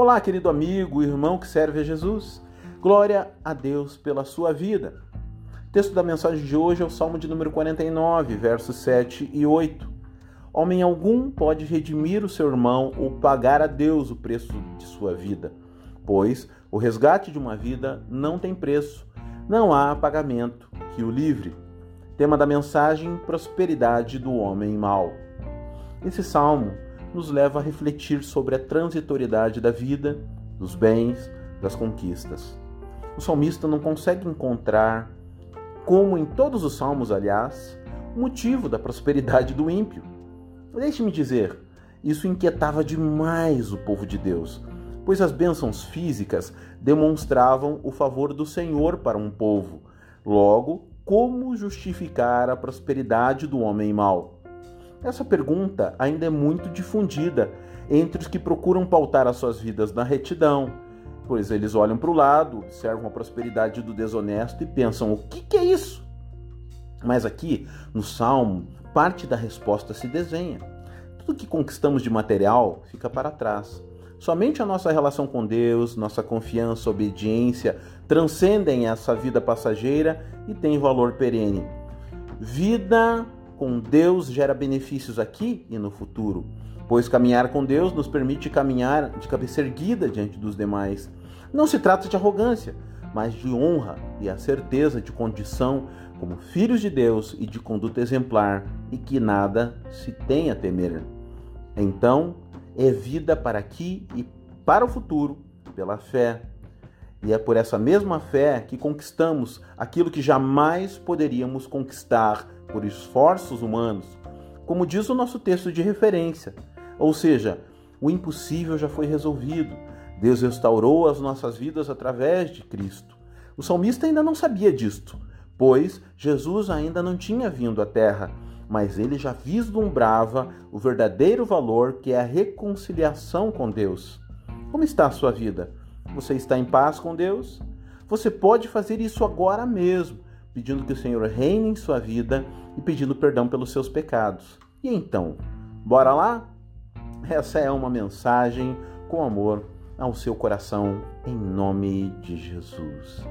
Olá, querido amigo, irmão que serve a Jesus. Glória a Deus pela sua vida. Texto da mensagem de hoje é o Salmo de número 49, versos 7 e 8. Homem algum pode redimir o seu irmão ou pagar a Deus o preço de sua vida, pois o resgate de uma vida não tem preço, não há pagamento que o livre. Tema da mensagem: prosperidade do homem mau. Esse salmo nos leva a refletir sobre a transitoriedade da vida, dos bens, das conquistas. O salmista não consegue encontrar, como em todos os salmos, aliás, o motivo da prosperidade do ímpio. Deixe-me dizer, isso inquietava demais o povo de Deus, pois as bênçãos físicas demonstravam o favor do Senhor para um povo. Logo, como justificar a prosperidade do homem mau? Essa pergunta ainda é muito difundida entre os que procuram pautar as suas vidas na retidão, pois eles olham para o lado, observam a prosperidade do desonesto e pensam: o que, que é isso? Mas aqui, no Salmo, parte da resposta se desenha. Tudo que conquistamos de material fica para trás. Somente a nossa relação com Deus, nossa confiança, obediência transcendem essa vida passageira e têm valor perene. Vida com Deus gera benefícios aqui e no futuro, pois caminhar com Deus nos permite caminhar de cabeça erguida diante dos demais. Não se trata de arrogância, mas de honra e a certeza de condição como filhos de Deus e de conduta exemplar e que nada se tem a temer. Então, é vida para aqui e para o futuro pela fé. E é por essa mesma fé que conquistamos aquilo que jamais poderíamos conquistar por esforços humanos, como diz o nosso texto de referência. Ou seja, o impossível já foi resolvido. Deus restaurou as nossas vidas através de Cristo. O salmista ainda não sabia disto, pois Jesus ainda não tinha vindo à terra, mas ele já vislumbrava o verdadeiro valor que é a reconciliação com Deus. Como está a sua vida? Você está em paz com Deus? Você pode fazer isso agora mesmo pedindo que o Senhor reine em sua vida e pedindo perdão pelos seus pecados. E então, bora lá? Essa é uma mensagem com amor ao seu coração, em nome de Jesus.